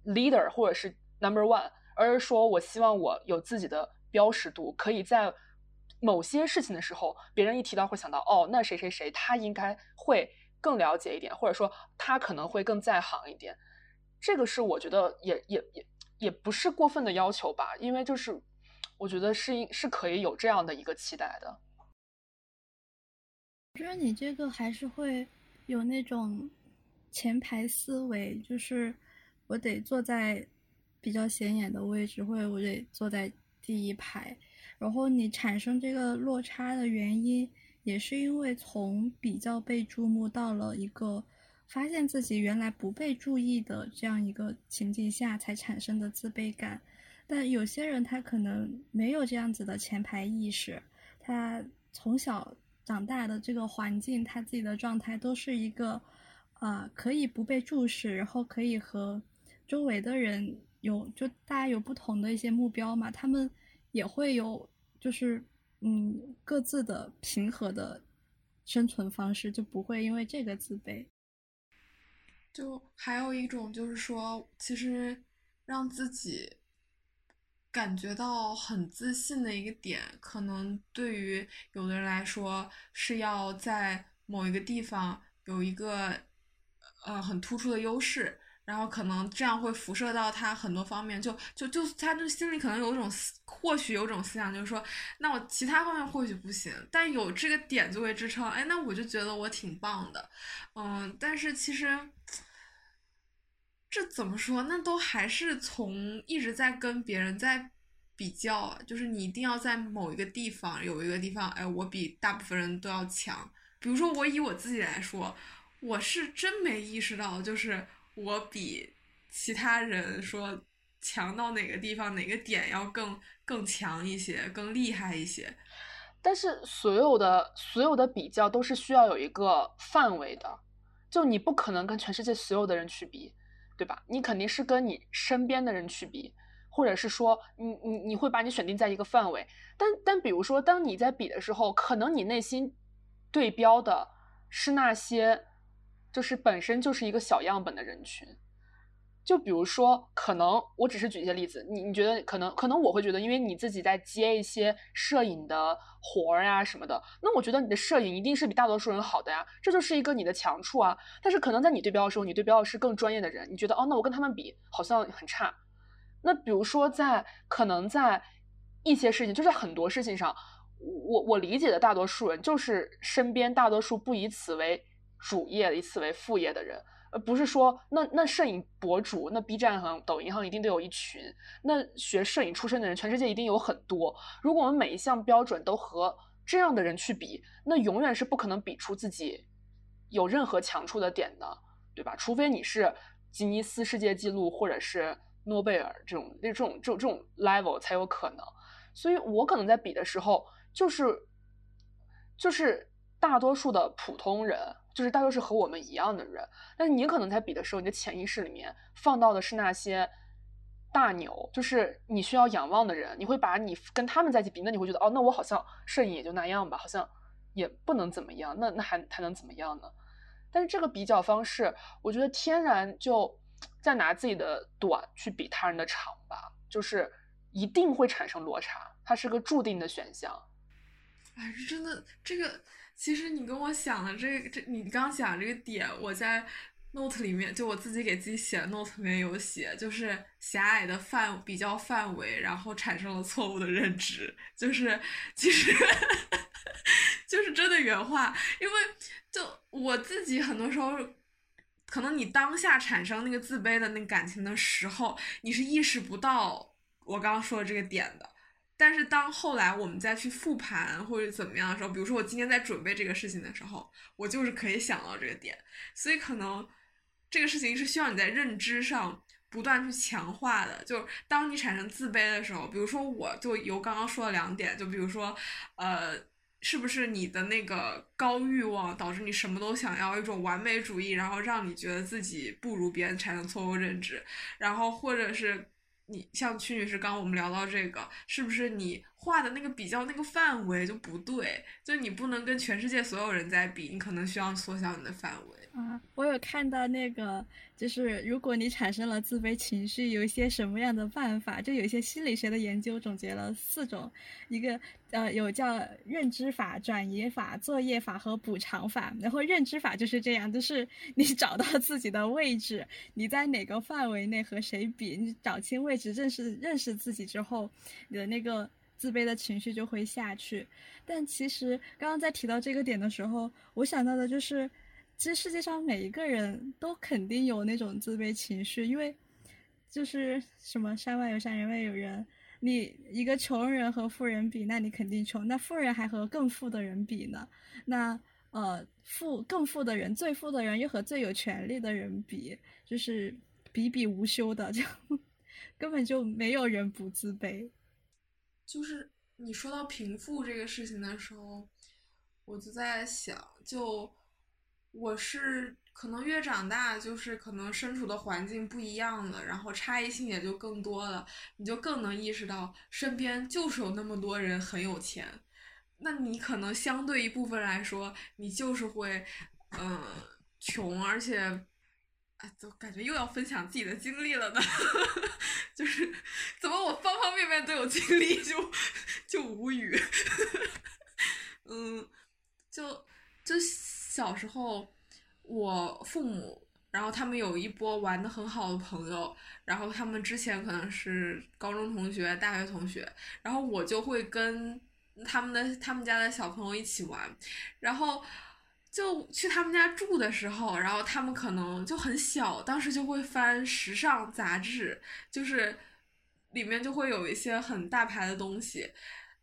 leader 或者是 number one，而是说我希望我有自己的标识度，可以在某些事情的时候，别人一提到会想到，哦，那谁谁谁他应该会更了解一点，或者说他可能会更在行一点。这个是我觉得也也也也不是过分的要求吧，因为就是我觉得是是可以有这样的一个期待的。我觉得你这个还是会。有那种前排思维，就是我得坐在比较显眼的位置，或者我得坐在第一排。然后你产生这个落差的原因，也是因为从比较被注目到了一个发现自己原来不被注意的这样一个情境下才产生的自卑感。但有些人他可能没有这样子的前排意识，他从小。长大的这个环境，他自己的状态都是一个，呃，可以不被注视，然后可以和周围的人有，就大家有不同的一些目标嘛，他们也会有，就是嗯，各自的平和的生存方式，就不会因为这个自卑。就还有一种就是说，其实让自己。感觉到很自信的一个点，可能对于有的人来说是要在某一个地方有一个呃很突出的优势，然后可能这样会辐射到他很多方面，就就就他这心里可能有一种或许有种思想，就是说，那我其他方面或许不行，但有这个点作为支撑，哎，那我就觉得我挺棒的，嗯，但是其实。这怎么说？那都还是从一直在跟别人在比较，就是你一定要在某一个地方有一个地方，哎，我比大部分人都要强。比如说，我以我自己来说，我是真没意识到，就是我比其他人说强到哪个地方、哪个点要更更强一些、更厉害一些。但是，所有的所有的比较都是需要有一个范围的，就你不可能跟全世界所有的人去比。对吧？你肯定是跟你身边的人去比，或者是说，你你你会把你选定在一个范围。但但比如说，当你在比的时候，可能你内心对标的是那些，就是本身就是一个小样本的人群。就比如说，可能我只是举一些例子，你你觉得可能可能我会觉得，因为你自己在接一些摄影的活儿呀什么的，那我觉得你的摄影一定是比大多数人好的呀，这就是一个你的强处啊。但是可能在你对标的时候，你对标的是更专业的人，你觉得哦，那我跟他们比好像很差。那比如说在可能在一些事情，就是很多事情上，我我理解的大多数人就是身边大多数不以此为主业、以此为副业的人。而不是说那那摄影博主，那 B 站和抖音上一定都有一群，那学摄影出身的人，全世界一定有很多。如果我们每一项标准都和这样的人去比，那永远是不可能比出自己有任何强处的点的，对吧？除非你是吉尼斯世界纪录或者是诺贝尔这种这种这种这种 level 才有可能。所以我可能在比的时候，就是就是大多数的普通人。就是大多是和我们一样的人，但是你可能在比的时候，你的潜意识里面放到的是那些大牛，就是你需要仰望的人，你会把你跟他们在一起比，那你会觉得哦，那我好像摄影也就那样吧，好像也不能怎么样，那那还还能怎么样呢？但是这个比较方式，我觉得天然就在拿自己的短去比他人的长吧，就是一定会产生落差，它是个注定的选项。哎，这真的这个。其实你跟我想的这个，这你刚讲这个点，我在 note 里面，就我自己给自己写的 note 里面有写，就是狭隘的范比较范围，然后产生了错误的认知，就是其实 <laughs> 就是真的原话，因为就我自己很多时候，可能你当下产生那个自卑的那个感情的时候，你是意识不到我刚刚说的这个点的。但是当后来我们再去复盘或者怎么样的时候，比如说我今天在准备这个事情的时候，我就是可以想到这个点，所以可能这个事情是需要你在认知上不断去强化的。就当你产生自卑的时候，比如说我就由刚刚说的两点，就比如说，呃，是不是你的那个高欲望导致你什么都想要，一种完美主义，然后让你觉得自己不如别人，产生错误认知，然后或者是。你像曲女士，刚刚我们聊到这个，是不是你画的那个比较那个范围就不对？就你不能跟全世界所有人在比，你可能需要缩小你的范围。啊，我有看到那个，就是如果你产生了自卑情绪，有一些什么样的办法？就有一些心理学的研究总结了四种，一个呃有叫认知法、转移法、作业法和补偿法。然后认知法就是这样，就是 <laughs> 你找到自己的位置，你在哪个范围内和谁比，你找清位置，认识认识自己之后，你的那个自卑的情绪就会下去。但其实刚刚在提到这个点的时候，我想到的就是。其实世界上每一个人都肯定有那种自卑情绪，因为就是什么山外有山，人外有人。你一个穷人和富人比，那你肯定穷。那富人还和更富的人比呢？那呃，富更富的人，最富的人又和最有权利的人比，就是比比无休的，就根本就没有人不自卑。就是你说到贫富这个事情的时候，我就在想，就。我是可能越长大，就是可能身处的环境不一样了，然后差异性也就更多了，你就更能意识到身边就是有那么多人很有钱，那你可能相对一部分来说，你就是会，嗯，穷，而且，哎，都感觉又要分享自己的经历了呢，<laughs> 就是怎么我方方面面都有经历，就就无语，<laughs> 嗯，就就。小时候，我父母，然后他们有一波玩的很好的朋友，然后他们之前可能是高中同学、大学同学，然后我就会跟他们的他们家的小朋友一起玩，然后就去他们家住的时候，然后他们可能就很小，当时就会翻时尚杂志，就是里面就会有一些很大牌的东西。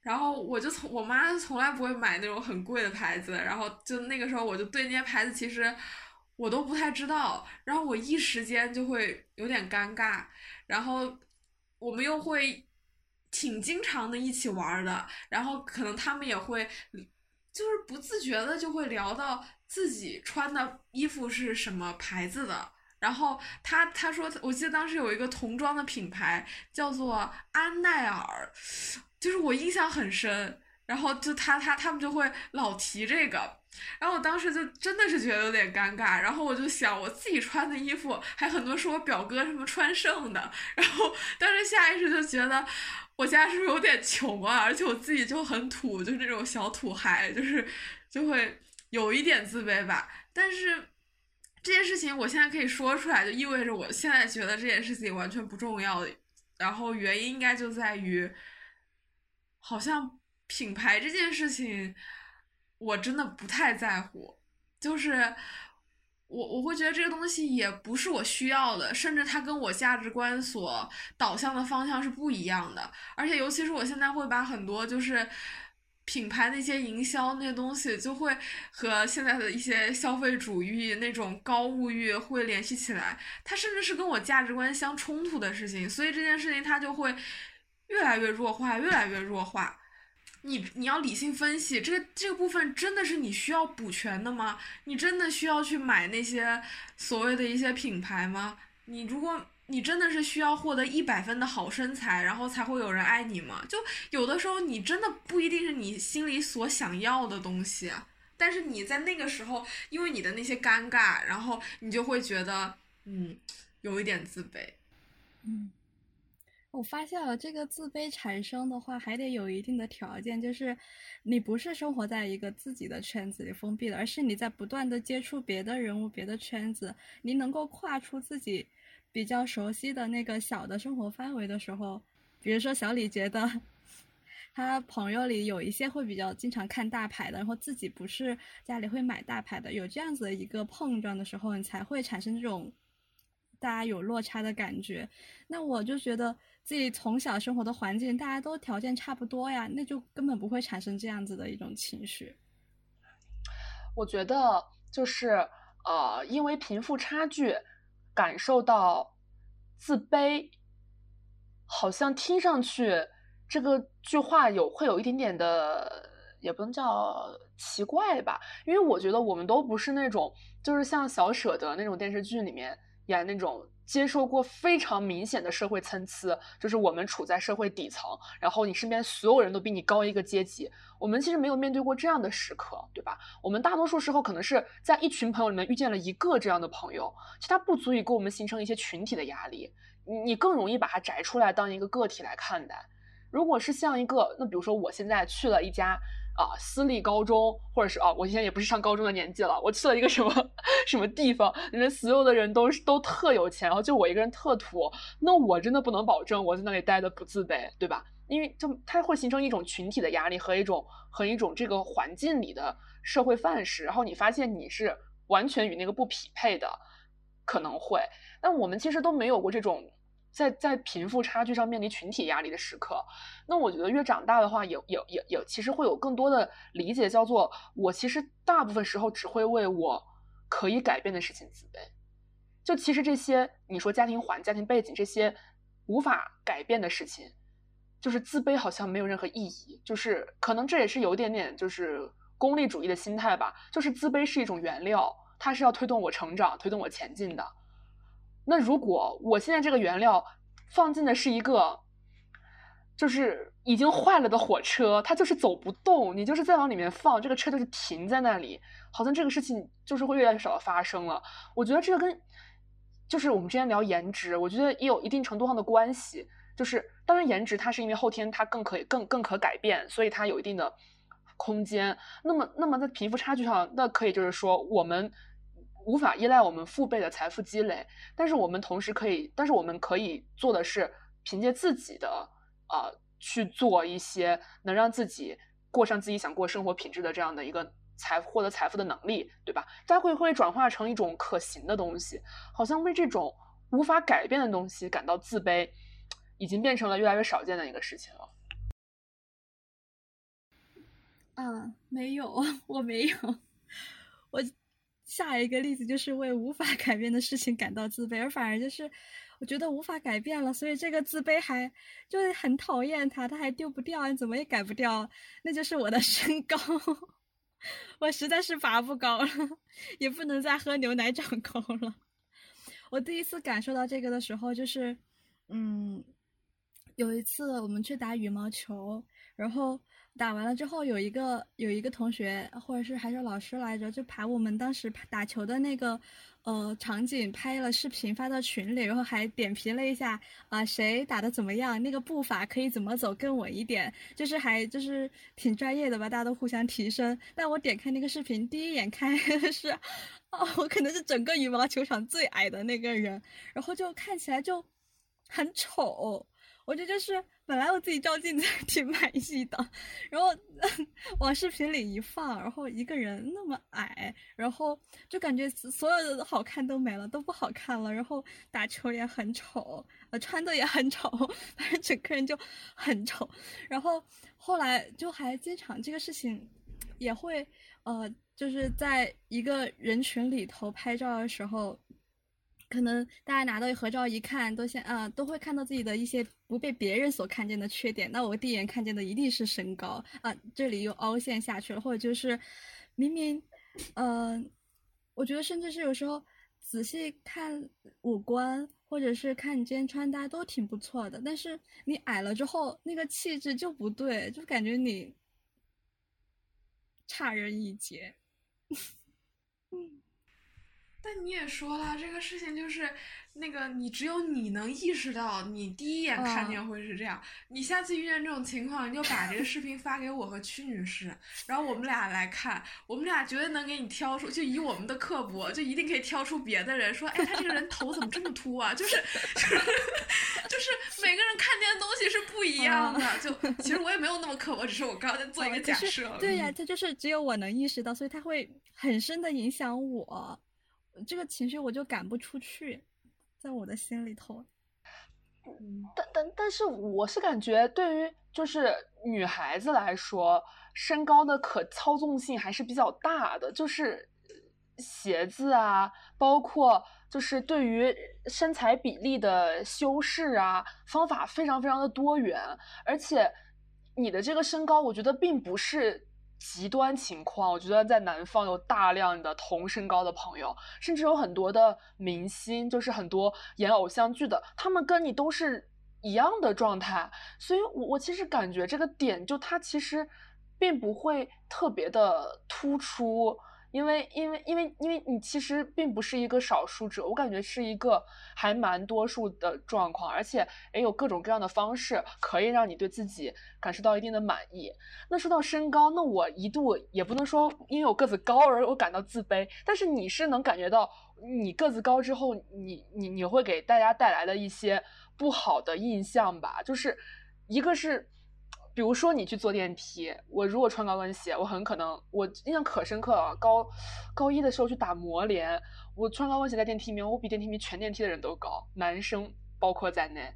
然后我就从我妈从来不会买那种很贵的牌子，然后就那个时候我就对那些牌子其实我都不太知道，然后我一时间就会有点尴尬，然后我们又会挺经常的一起玩的，然后可能他们也会就是不自觉的就会聊到自己穿的衣服是什么牌子的，然后他他说我记得当时有一个童装的品牌叫做安奈尔。就是我印象很深，然后就他他他们就会老提这个，然后我当时就真的是觉得有点尴尬，然后我就想我自己穿的衣服还很多是我表哥什么穿剩的，然后当时下意识就觉得我家是不是有点穷啊？而且我自己就很土，就是那种小土孩，就是就会有一点自卑吧。但是这件事情我现在可以说出来，就意味着我现在觉得这件事情完全不重要，然后原因应该就在于好像。品牌这件事情，我真的不太在乎。就是我我会觉得这个东西也不是我需要的，甚至它跟我价值观所导向的方向是不一样的。而且尤其是我现在会把很多就是品牌那些营销那些东西，就会和现在的一些消费主义那种高物欲会联系起来。它甚至是跟我价值观相冲突的事情，所以这件事情它就会越来越弱化，越来越弱化。你你要理性分析，这个这个部分真的是你需要补全的吗？你真的需要去买那些所谓的一些品牌吗？你如果你真的是需要获得一百分的好身材，然后才会有人爱你吗？就有的时候你真的不一定是你心里所想要的东西，但是你在那个时候，因为你的那些尴尬，然后你就会觉得嗯，有一点自卑，嗯。我发现了，这个自卑产生的话，还得有一定的条件，就是你不是生活在一个自己的圈子里封闭的，而是你在不断的接触别的人物、别的圈子，你能够跨出自己比较熟悉的那个小的生活范围的时候，比如说小李觉得他朋友里有一些会比较经常看大牌的，然后自己不是家里会买大牌的，有这样子的一个碰撞的时候，你才会产生这种大家有落差的感觉。那我就觉得。自己从小生活的环境，大家都条件差不多呀，那就根本不会产生这样子的一种情绪。我觉得就是呃，因为贫富差距感受到自卑，好像听上去这个句话有会有一点点的，也不能叫奇怪吧？因为我觉得我们都不是那种，就是像小舍得那种电视剧里面演那种。接受过非常明显的社会参差，就是我们处在社会底层，然后你身边所有人都比你高一个阶级。我们其实没有面对过这样的时刻，对吧？我们大多数时候可能是在一群朋友里面遇见了一个这样的朋友，其他不足以给我们形成一些群体的压力，你你更容易把它摘出来当一个个体来看待。如果是像一个，那比如说我现在去了一家。啊，私立高中，或者是啊，我现在也不是上高中的年纪了。我去了一个什么 <laughs> 什么地方，里面所有的人都是都特有钱，然后就我一个人特土。那我真的不能保证我在那里待的不自卑，对吧？因为就它会形成一种群体的压力和一种和一种这个环境里的社会范式。然后你发现你是完全与那个不匹配的，可能会。但我们其实都没有过这种。在在贫富差距上面临群体压力的时刻，那我觉得越长大的话，也也也也其实会有更多的理解，叫做我其实大部分时候只会为我可以改变的事情自卑。就其实这些你说家庭环家庭背景这些无法改变的事情，就是自卑好像没有任何意义。就是可能这也是有点点就是功利主义的心态吧。就是自卑是一种原料，它是要推动我成长、推动我前进的。那如果我现在这个原料放进的是一个，就是已经坏了的火车，它就是走不动，你就是再往里面放，这个车就是停在那里，好像这个事情就是会越来越少的发生了。我觉得这个跟就是我们之前聊颜值，我觉得也有一定程度上的关系。就是当然颜值它是因为后天它更可以更更可改变，所以它有一定的空间。那么那么在贫富差距上，那可以就是说我们。无法依赖我们父辈的财富积累，但是我们同时可以，但是我们可以做的是凭借自己的啊去做一些能让自己过上自己想过生活品质的这样的一个财获得财富的能力，对吧？它会会转化成一种可行的东西，好像为这种无法改变的东西感到自卑，已经变成了越来越少见的一个事情了。啊，没有，<laughs> 我没有，<laughs> 我。下一个例子就是为无法改变的事情感到自卑，而反而就是我觉得无法改变了，所以这个自卑还就是很讨厌它，它还丢不掉，你怎么也改不掉。那就是我的 <laughs> 身高，我实在是拔不高了，也不能再喝牛奶长高了。我第一次感受到这个的时候，就是嗯，有一次我们去打羽毛球，然后打完了之后，有一个有一个同学或者是还是老师来着，就把我们当时打球的那个呃场景拍了视频发到群里，然后还点评了一下啊谁打的怎么样，那个步伐可以怎么走更稳一点，就是还就是挺专业的吧，大家都互相提升。但我点开那个视频，第一眼看 <laughs> 是，哦，我可能是整个羽毛球场最矮的那个人，然后就看起来就很丑。我觉得就是本来我自己照镜子挺满意的，然后 <laughs> 往视频里一放，然后一个人那么矮，然后就感觉所有的好看都没了，都不好看了。然后打球也很丑，呃，穿的也很丑，<laughs> 反正整个人就很丑。然后后来就还经常这个事情，也会呃，就是在一个人群里头拍照的时候。可能大家拿到合照一看，都先啊都会看到自己的一些不被别人所看见的缺点。那我第一眼看见的一定是身高啊，这里又凹陷下去了，或者就是明明，嗯，我觉得甚至是有时候仔细看五官，或者是看你今天穿搭都挺不错的，但是你矮了之后，那个气质就不对，就感觉你差人一截。嗯。但你也说了，这个事情就是那个你只有你能意识到，你第一眼看见会是这样。你下次遇见这种情况，你就把这个视频发给我和屈女士，然后我们俩来看，我们俩绝对能给你挑出，就以我们的刻薄，就一定可以挑出别的人说，哎，他这个人头怎么这么秃啊？就是就是就是每个人看见的东西是不一样的。就其实我也没有那么刻薄，只是我刚刚在做一个假设。对呀，他就是只有我能意识到，所以他会很深的影响我。这个情绪我就赶不出去，在我的心里头。但但但是我是感觉，对于就是女孩子来说，身高的可操纵性还是比较大的。就是鞋子啊，包括就是对于身材比例的修饰啊，方法非常非常的多元。而且你的这个身高，我觉得并不是。极端情况，我觉得在南方有大量的同身高的朋友，甚至有很多的明星，就是很多演偶像剧的，他们跟你都是一样的状态。所以，我我其实感觉这个点，就它其实并不会特别的突出。因为，因为，因为，因为你其实并不是一个少数者，我感觉是一个还蛮多数的状况，而且也有各种各样的方式可以让你对自己感受到一定的满意。那说到身高，那我一度也不能说因为我个子高而我感到自卑，但是你是能感觉到你个子高之后，你你你会给大家带来的一些不好的印象吧？就是一个是。比如说你去坐电梯，我如果穿高跟鞋，我很可能我印象可深刻了。高高一的时候去打模联，我穿高跟鞋在电梯里面，我比电梯里面全电梯的人都高，男生包括在内，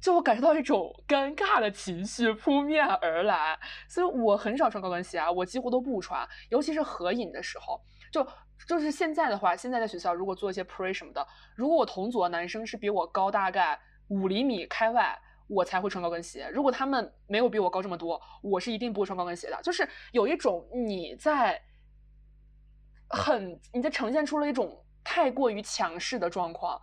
就我感受到一种尴尬的情绪扑面而来。所以我很少穿高跟鞋啊，我几乎都不穿，尤其是合影的时候。就就是现在的话，现在在学校如果做一些 pre 什么的，如果我同组的男生是比我高大概五厘米开外。我才会穿高跟鞋。如果他们没有比我高这么多，我是一定不会穿高跟鞋的。就是有一种你在很你在呈现出了一种太过于强势的状况，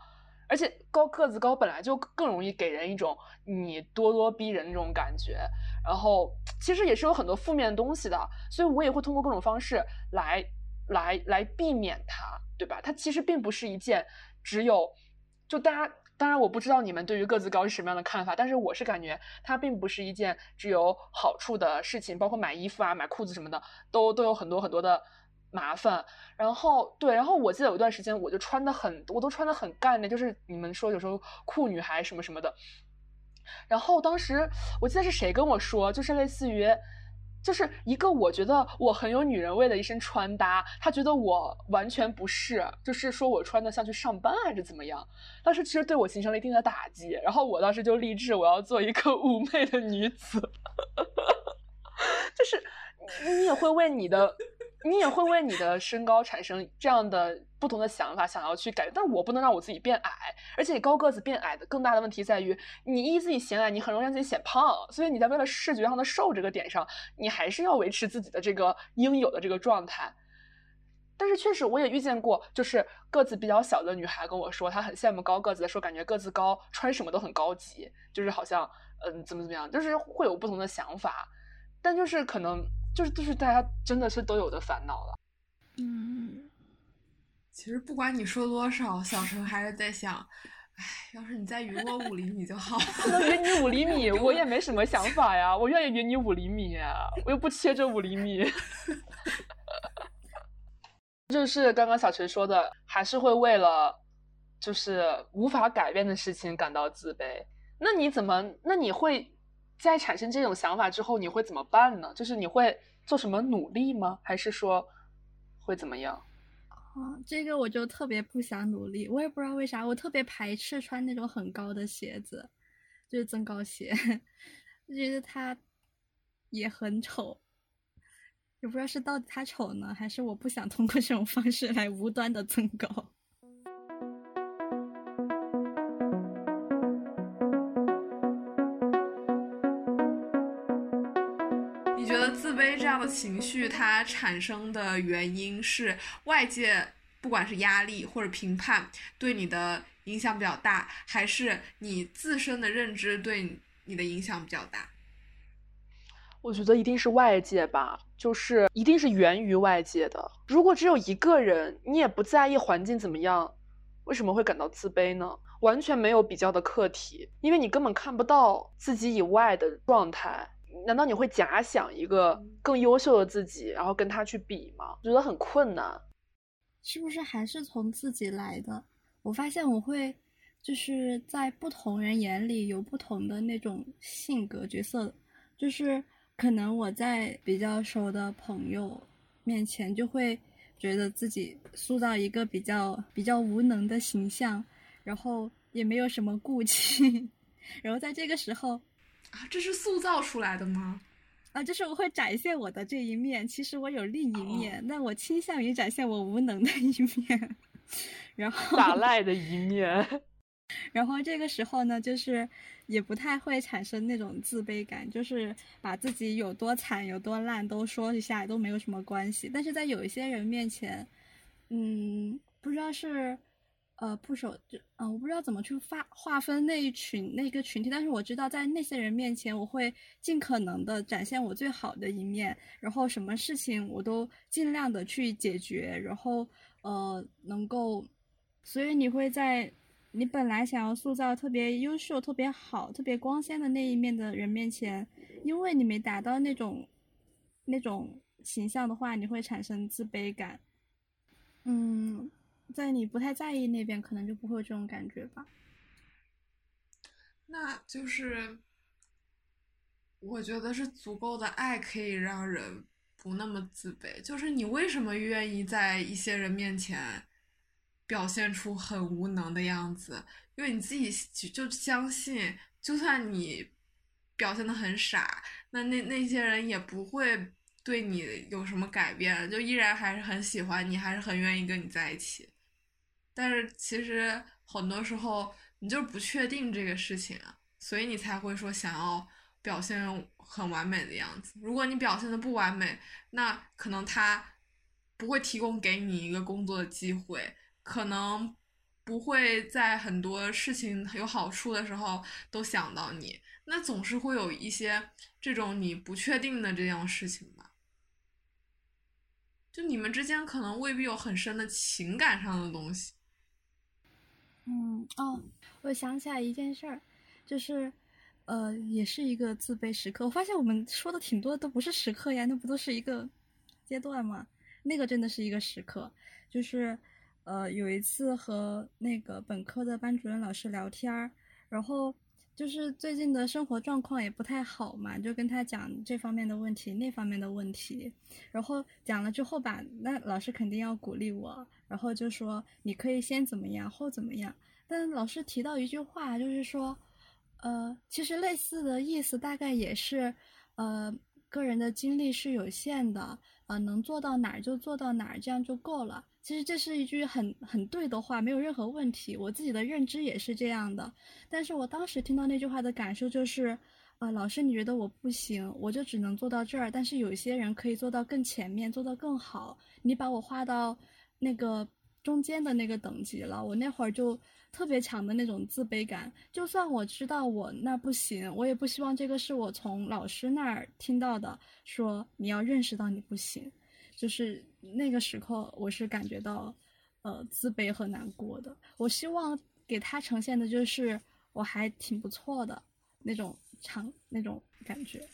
而且高个子高本来就更容易给人一种你咄咄逼人那种感觉。然后其实也是有很多负面的东西的，所以我也会通过各种方式来来来避免它，对吧？它其实并不是一件只有就大家。当然，我不知道你们对于个子高是什么样的看法，但是我是感觉它并不是一件只有好处的事情，包括买衣服啊、买裤子什么的，都都有很多很多的麻烦。然后，对，然后我记得有一段时间，我就穿的很，我都穿的很干的，就是你们说有时候酷女孩什么什么的。然后当时我记得是谁跟我说，就是类似于。就是一个我觉得我很有女人味的一身穿搭，他觉得我完全不是，就是说我穿的像去上班还是怎么样，当时其实对我形成了一定的打击，然后我当时就立志我要做一个 <laughs> 妩媚的女子，<laughs> 就是你也会为你的。你也会为你的身高产生这样的不同的想法，想要去改，但我不能让我自己变矮，而且高个子变矮的更大的问题在于，你一自己显矮，你很容易让自己显胖，所以你在为了视觉上的瘦这个点上，你还是要维持自己的这个应有的这个状态。但是确实我也遇见过，就是个子比较小的女孩跟我说，她很羡慕高个子，说感觉个子高穿什么都很高级，就是好像嗯怎么怎么样，就是会有不同的想法。但就是可能就是就是大家真的是都有的烦恼了。嗯，其实不管你说多少，小陈还是在想，哎，要是你再匀我五厘米就好了。匀你五厘米，<laughs> 我也没什么想法呀，我愿意匀你五厘米，我又不切这五厘米。<laughs> 就是刚刚小陈说的，还是会为了就是无法改变的事情感到自卑。那你怎么？那你会在产生这种想法之后，你会怎么办呢？就是你会做什么努力吗？还是说会怎么样？啊，这个我就特别不想努力，我也不知道为啥，我特别排斥穿那种很高的鞋子，就是增高鞋，<laughs> 就觉得它也很丑。也不知道是到底它丑呢，还是我不想通过这种方式来无端的增高。情绪，它产生的原因是外界不管是压力或者评判对你的影响比较大，还是你自身的认知对你的影响比较大？我觉得一定是外界吧，就是一定是源于外界的。如果只有一个人，你也不在意环境怎么样，为什么会感到自卑呢？完全没有比较的课题，因为你根本看不到自己以外的状态。难道你会假想一个更优秀的自己，然后跟他去比吗？我觉得很困难。是不是还是从自己来的？我发现我会就是在不同人眼里有不同的那种性格角色，就是。可能我在比较熟的朋友面前，就会觉得自己塑造一个比较比较无能的形象，然后也没有什么顾忌，<laughs> 然后在这个时候，啊，这是塑造出来的吗？啊，就是我会展现我的这一面，其实我有另一面，但我倾向于展现我无能的一面，<laughs> 然后耍赖的一面。<laughs> 然后这个时候呢，就是也不太会产生那种自卑感，就是把自己有多惨、有多烂都说一下都没有什么关系。但是在有一些人面前，嗯，不知道是呃不守就嗯，我不知道怎么去划划分那一群那个群体，但是我知道在那些人面前，我会尽可能的展现我最好的一面，然后什么事情我都尽量的去解决，然后呃能够，所以你会在。你本来想要塑造特别优秀、特别好、特别光鲜的那一面的人面前，因为你没达到那种那种形象的话，你会产生自卑感。嗯，在你不太在意那边，可能就不会有这种感觉吧。那就是，我觉得是足够的爱可以让人不那么自卑。就是你为什么愿意在一些人面前？表现出很无能的样子，因为你自己就相信，就算你表现的很傻，那那那些人也不会对你有什么改变，就依然还是很喜欢你，还是很愿意跟你在一起。但是其实很多时候你就是不确定这个事情，所以你才会说想要表现很完美的样子。如果你表现的不完美，那可能他不会提供给你一个工作的机会。可能不会在很多事情有好处的时候都想到你，那总是会有一些这种你不确定的这样事情吧。就你们之间可能未必有很深的情感上的东西。嗯哦，我想起来一件事儿，就是，呃，也是一个自卑时刻。我发现我们说的挺多的都不是时刻呀，那不都是一个阶段吗？那个真的是一个时刻，就是。呃，有一次和那个本科的班主任老师聊天儿，然后就是最近的生活状况也不太好嘛，就跟他讲这方面的问题、那方面的问题，然后讲了之后吧，那老师肯定要鼓励我，然后就说你可以先怎么样，后怎么样。但老师提到一句话，就是说，呃，其实类似的意思大概也是，呃，个人的精力是有限的，呃，能做到哪儿就做到哪儿，这样就够了。其实这是一句很很对的话，没有任何问题。我自己的认知也是这样的。但是我当时听到那句话的感受就是，啊，老师你觉得我不行，我就只能做到这儿。但是有些人可以做到更前面，做到更好。你把我划到那个中间的那个等级了。我那会儿就特别强的那种自卑感，就算我知道我那不行，我也不希望这个是我从老师那儿听到的，说你要认识到你不行。就是那个时刻，我是感觉到呃自卑和难过的。我希望给他呈现的就是我还挺不错的那种场那种感觉。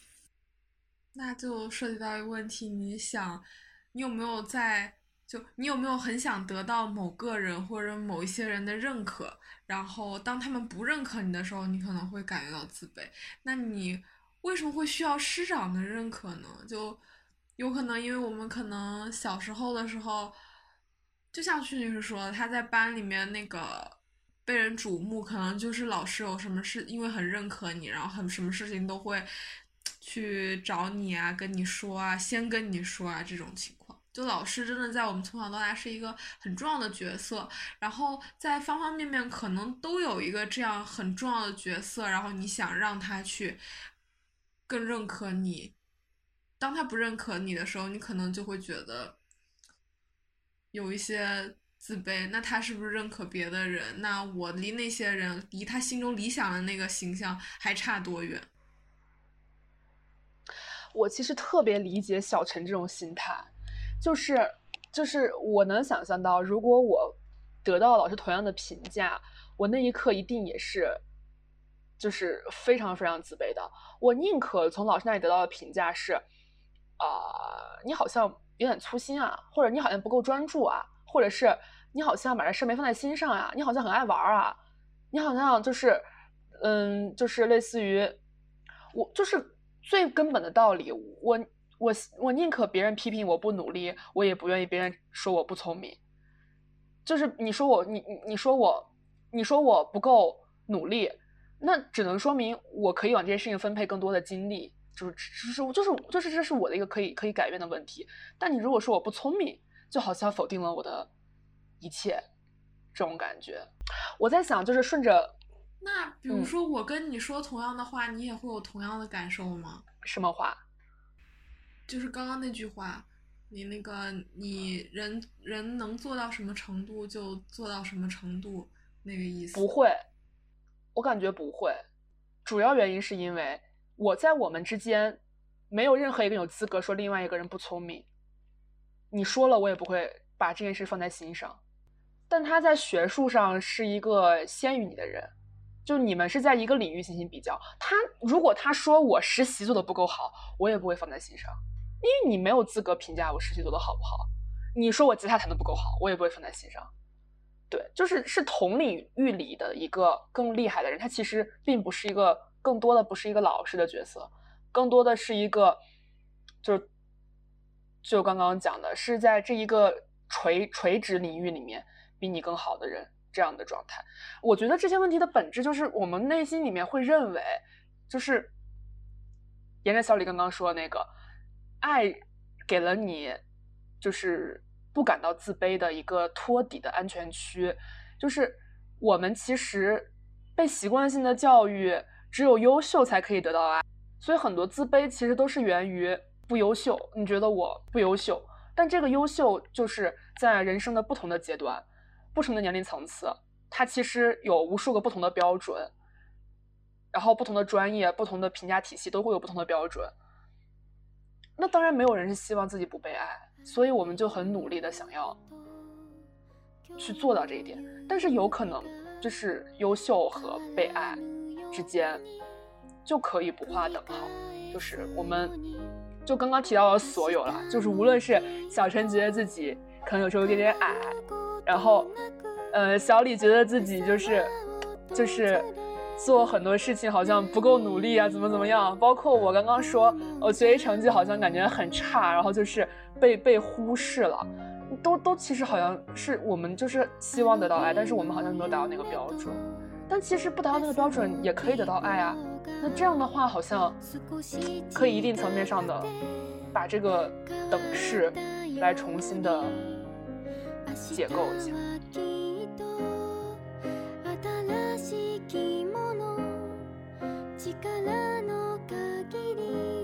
那就涉及到一个问题，你想，你有没有在就你有没有很想得到某个人或者某一些人的认可？然后当他们不认可你的时候，你可能会感觉到自卑。那你为什么会需要师长的认可呢？就有可能因为我们可能小时候的时候，就像徐女士说，她在班里面那个被人瞩目，可能就是老师有什么事，因为很认可你，然后很什么事情都会。去找你啊，跟你说啊，先跟你说啊，这种情况，就老师真的在我们从小到大是一个很重要的角色，然后在方方面面可能都有一个这样很重要的角色，然后你想让他去更认可你，当他不认可你的时候，你可能就会觉得有一些自卑。那他是不是认可别的人？那我离那些人，离他心中理想的那个形象还差多远？我其实特别理解小陈这种心态，就是就是我能想象到，如果我得到老师同样的评价，我那一刻一定也是，就是非常非常自卑的。我宁可从老师那里得到的评价是，啊，你好像有点粗心啊，或者你好像不够专注啊，或者是你好像把这事没放在心上呀，你好像很爱玩啊，你好像就是，嗯，就是类似于我就是。最根本的道理，我我我宁可别人批评我不努力，我也不愿意别人说我不聪明。就是你说我，你你你说我，你说我不够努力，那只能说明我可以往这件事情分配更多的精力。就是就是就是就是这是我的一个可以可以改变的问题。但你如果说我不聪明，就好像否定了我的一切，这种感觉。我在想，就是顺着。那比如说我跟你说同样的话，你也会有同样的感受吗？什么话？就是刚刚那句话，你那个你人人能做到什么程度就做到什么程度那个意思。不会，我感觉不会。主要原因是因为我在我们之间没有任何一个有资格说另外一个人不聪明。你说了，我也不会把这件事放在心上。但他在学术上是一个先于你的人。就你们是在一个领域进行比较，他如果他说我实习做的不够好，我也不会放在心上，因为你没有资格评价我实习做的好不好。你说我吉他弹的不够好，我也不会放在心上。对，就是是同领域里的一个更厉害的人，他其实并不是一个更多的不是一个老师的角色，更多的是一个，就就刚刚讲的是在这一个垂垂直领域里面比你更好的人。这样的状态，我觉得这些问题的本质就是我们内心里面会认为，就是沿着小李刚刚说的那个，爱给了你就是不感到自卑的一个托底的安全区，就是我们其实被习惯性的教育，只有优秀才可以得到爱，所以很多自卑其实都是源于不优秀。你觉得我不优秀，但这个优秀就是在人生的不同的阶段。不同的年龄层次，它其实有无数个不同的标准，然后不同的专业、不同的评价体系都会有不同的标准。那当然没有人是希望自己不被爱，所以我们就很努力的想要去做到这一点。但是有可能就是优秀和被爱之间就可以不划等号，就是我们就刚刚提到的所有了，就是无论是小陈觉得自己可能有时候有点点矮。然后，呃，小李觉得自己就是，就是做很多事情好像不够努力啊，怎么怎么样？包括我刚刚说，我学习成绩好像感觉很差，然后就是被被忽视了，都都其实好像是我们就是希望得到爱，但是我们好像没有达到那个标准。但其实不达到那个标准也可以得到爱啊。那这样的话，好像可以一定层面上的把这个等式来重新的。解构一下。新しきもの力の限り。